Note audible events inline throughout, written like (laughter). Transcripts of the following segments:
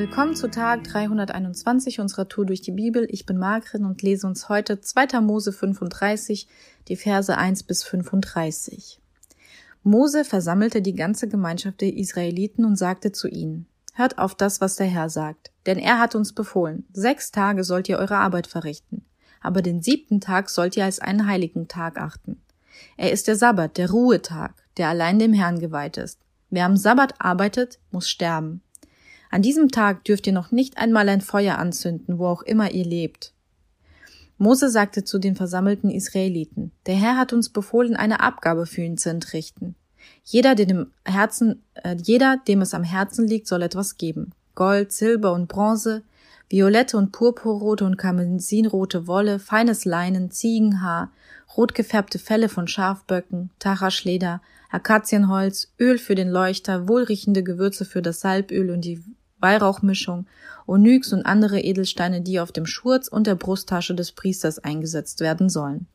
Willkommen zu Tag 321 unserer Tour durch die Bibel. Ich bin Margret und lese uns heute 2. Mose 35, die Verse 1 bis 35. Mose versammelte die ganze Gemeinschaft der Israeliten und sagte zu ihnen, Hört auf das, was der Herr sagt, denn er hat uns befohlen, sechs Tage sollt ihr eure Arbeit verrichten, aber den siebten Tag sollt ihr als einen heiligen Tag achten. Er ist der Sabbat, der Ruhetag, der allein dem Herrn geweiht ist. Wer am Sabbat arbeitet, muss sterben. An diesem Tag dürft ihr noch nicht einmal ein Feuer anzünden, wo auch immer ihr lebt. Mose sagte zu den versammelten Israeliten, der Herr hat uns befohlen, eine Abgabe für ihn zu entrichten. Jeder, dem Herzen, äh, jeder, dem es am Herzen liegt, soll etwas geben. Gold, Silber und Bronze, violette und purpurrote und karmesinrote Wolle, feines Leinen, Ziegenhaar, rot gefärbte Felle von Schafböcken, Tachaschleder, Akazienholz, Öl für den Leuchter, wohlriechende Gewürze für das Salböl und die Weihrauchmischung, Onyx und andere Edelsteine, die auf dem Schurz und der Brusttasche des Priesters eingesetzt werden sollen.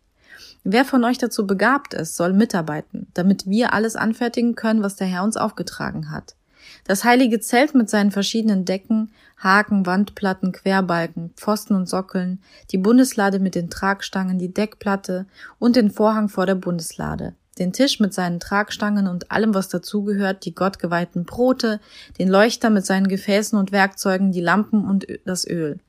Wer von euch dazu begabt ist, soll mitarbeiten, damit wir alles anfertigen können, was der Herr uns aufgetragen hat. Das heilige Zelt mit seinen verschiedenen Decken, Haken, Wandplatten, Querbalken, Pfosten und Sockeln, die Bundeslade mit den Tragstangen, die Deckplatte und den Vorhang vor der Bundeslade, den Tisch mit seinen Tragstangen und allem, was dazugehört, die gottgeweihten Brote, den Leuchter mit seinen Gefäßen und Werkzeugen, die Lampen und das Öl,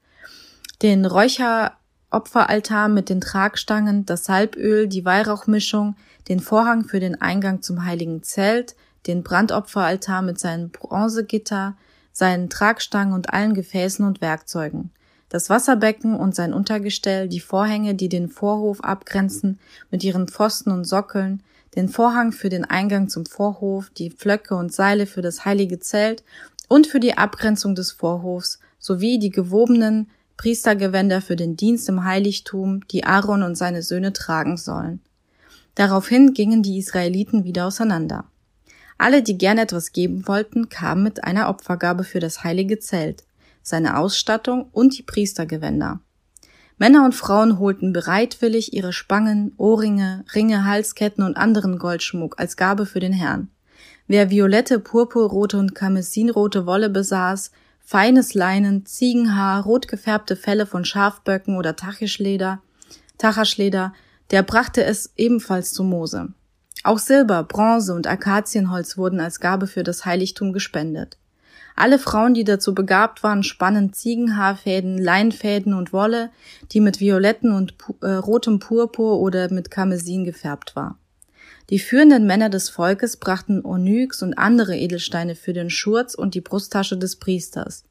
den Räucher Opferaltar mit den Tragstangen, das Salböl, die Weihrauchmischung, den Vorhang für den Eingang zum heiligen Zelt, den Brandopferaltar mit seinen Bronzegitter, seinen Tragstangen und allen Gefäßen und Werkzeugen, das Wasserbecken und sein Untergestell, die Vorhänge, die den Vorhof abgrenzen, mit ihren Pfosten und Sockeln, den Vorhang für den Eingang zum Vorhof, die Pflöcke und Seile für das heilige Zelt und für die Abgrenzung des Vorhofs, sowie die gewobenen Priestergewänder für den Dienst im Heiligtum, die Aaron und seine Söhne tragen sollen. Daraufhin gingen die Israeliten wieder auseinander. Alle, die gern etwas geben wollten, kamen mit einer Opfergabe für das heilige Zelt, seine Ausstattung und die Priestergewänder. Männer und Frauen holten bereitwillig ihre Spangen, Ohrringe, Ringe, Halsketten und anderen Goldschmuck als Gabe für den Herrn. Wer violette, purpurrote und karmesinrote Wolle besaß, feines Leinen, Ziegenhaar, rot gefärbte Felle von Schafböcken oder Tachischleder, Tachaschleder, der brachte es ebenfalls zu Mose. Auch Silber, Bronze und Akazienholz wurden als Gabe für das Heiligtum gespendet. Alle Frauen, die dazu begabt waren, spannen Ziegenhaarfäden, Leinfäden und Wolle, die mit violetten und äh, rotem Purpur oder mit Karmesin gefärbt war. Die führenden Männer des Volkes brachten Onyx und andere Edelsteine für den Schurz und die Brusttasche des Priesters.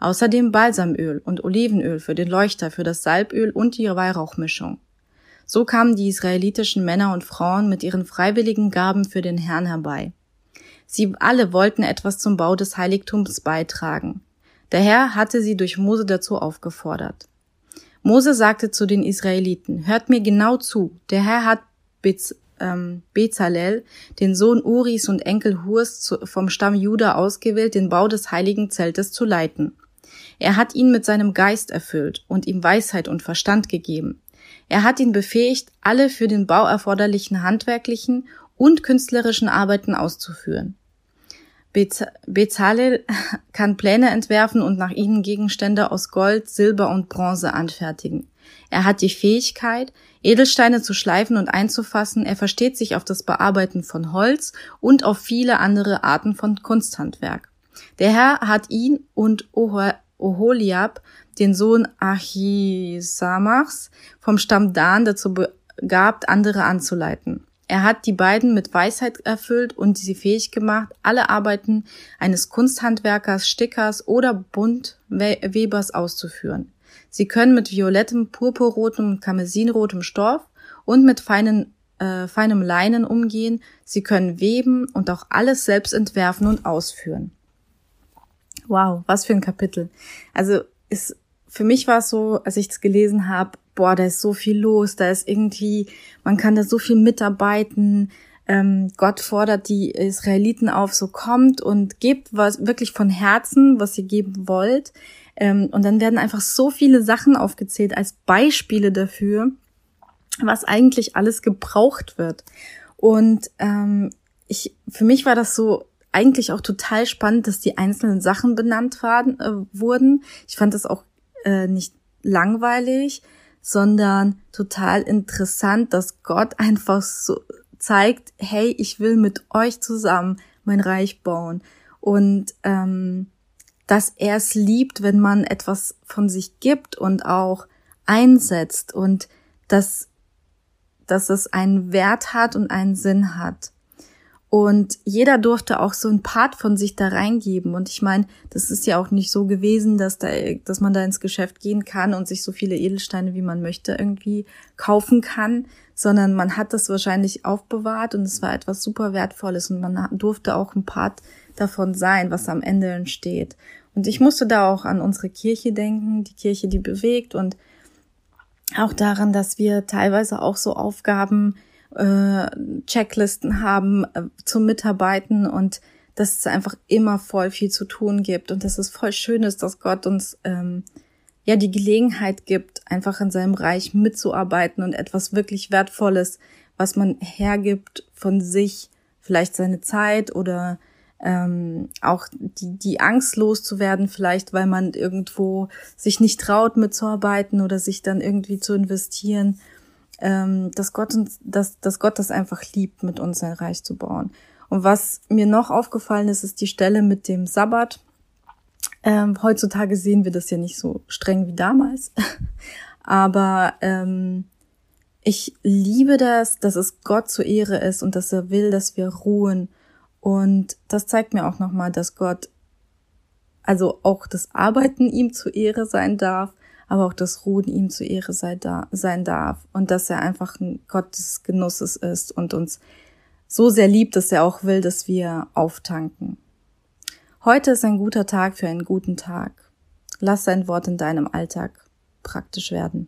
Außerdem Balsamöl und Olivenöl für den Leuchter, für das Salböl und die Weihrauchmischung. So kamen die israelitischen Männer und Frauen mit ihren freiwilligen Gaben für den Herrn herbei. Sie alle wollten etwas zum Bau des Heiligtums beitragen. Der Herr hatte sie durch Mose dazu aufgefordert. Mose sagte zu den Israeliten, hört mir genau zu, der Herr hat ähm, Bezalel, den Sohn Uris und Enkel Hurs zu, vom Stamm Juda ausgewählt, den Bau des heiligen Zeltes zu leiten. Er hat ihn mit seinem Geist erfüllt und ihm Weisheit und Verstand gegeben. Er hat ihn befähigt, alle für den Bau erforderlichen handwerklichen und künstlerischen Arbeiten auszuführen. Bezalel (laughs) kann Pläne entwerfen und nach ihnen Gegenstände aus Gold, Silber und Bronze anfertigen. Er hat die Fähigkeit, Edelsteine zu schleifen und einzufassen. Er versteht sich auf das Bearbeiten von Holz und auf viele andere Arten von Kunsthandwerk. Der Herr hat ihn und Oholiab, den Sohn Achisamachs, vom Stamm Dan dazu begabt, andere anzuleiten. Er hat die beiden mit Weisheit erfüllt und sie fähig gemacht, alle Arbeiten eines Kunsthandwerkers, Stickers oder Buntwebers auszuführen. Sie können mit violettem, purpurrotem und karmesinrotem Stoff und mit feinen, äh, feinem Leinen umgehen. Sie können weben und auch alles selbst entwerfen und ausführen. Wow, was für ein Kapitel. Also ist, für mich war es so, als ich es gelesen habe, boah, da ist so viel los, da ist irgendwie, man kann da so viel mitarbeiten. Ähm, Gott fordert die Israeliten auf, so kommt und gebt was wirklich von Herzen, was ihr geben wollt. Ähm, und dann werden einfach so viele Sachen aufgezählt als Beispiele dafür, was eigentlich alles gebraucht wird. Und ähm, ich, für mich war das so eigentlich auch total spannend, dass die einzelnen Sachen benannt waren, äh, wurden. Ich fand das auch äh, nicht langweilig, sondern total interessant, dass Gott einfach so zeigt, hey, ich will mit euch zusammen mein Reich bauen. Und ähm, dass er es liebt, wenn man etwas von sich gibt und auch einsetzt und dass, dass es einen Wert hat und einen Sinn hat. Und jeder durfte auch so ein Part von sich da reingeben. Und ich meine, das ist ja auch nicht so gewesen, dass da, dass man da ins Geschäft gehen kann und sich so viele Edelsteine, wie man möchte, irgendwie kaufen kann, sondern man hat das wahrscheinlich aufbewahrt und es war etwas super Wertvolles und man durfte auch ein Part davon sein, was am Ende entsteht. Und ich musste da auch an unsere Kirche denken, die Kirche, die bewegt und auch daran, dass wir teilweise auch so Aufgaben äh, Checklisten haben äh, zum Mitarbeiten und dass es einfach immer voll viel zu tun gibt und dass es voll schön ist, dass Gott uns ähm, ja die Gelegenheit gibt, einfach in seinem Reich mitzuarbeiten und etwas wirklich Wertvolles, was man hergibt von sich, vielleicht seine Zeit oder ähm, auch die, die Angst loszuwerden, vielleicht weil man irgendwo sich nicht traut mitzuarbeiten oder sich dann irgendwie zu investieren ähm, dass Gott uns, dass, dass Gott das einfach liebt, mit uns ein Reich zu bauen. Und was mir noch aufgefallen ist, ist die Stelle mit dem Sabbat. Ähm, heutzutage sehen wir das ja nicht so streng wie damals. (laughs) Aber ähm, ich liebe das, dass es Gott zur Ehre ist und dass er will, dass wir ruhen. Und das zeigt mir auch nochmal, dass Gott, also auch das Arbeiten ihm zur Ehre sein darf, aber auch das Ruhen ihm zur Ehre sei da, sein darf und dass er einfach ein Gott des Genusses ist und uns so sehr liebt, dass er auch will, dass wir auftanken. Heute ist ein guter Tag für einen guten Tag. Lass sein Wort in deinem Alltag praktisch werden.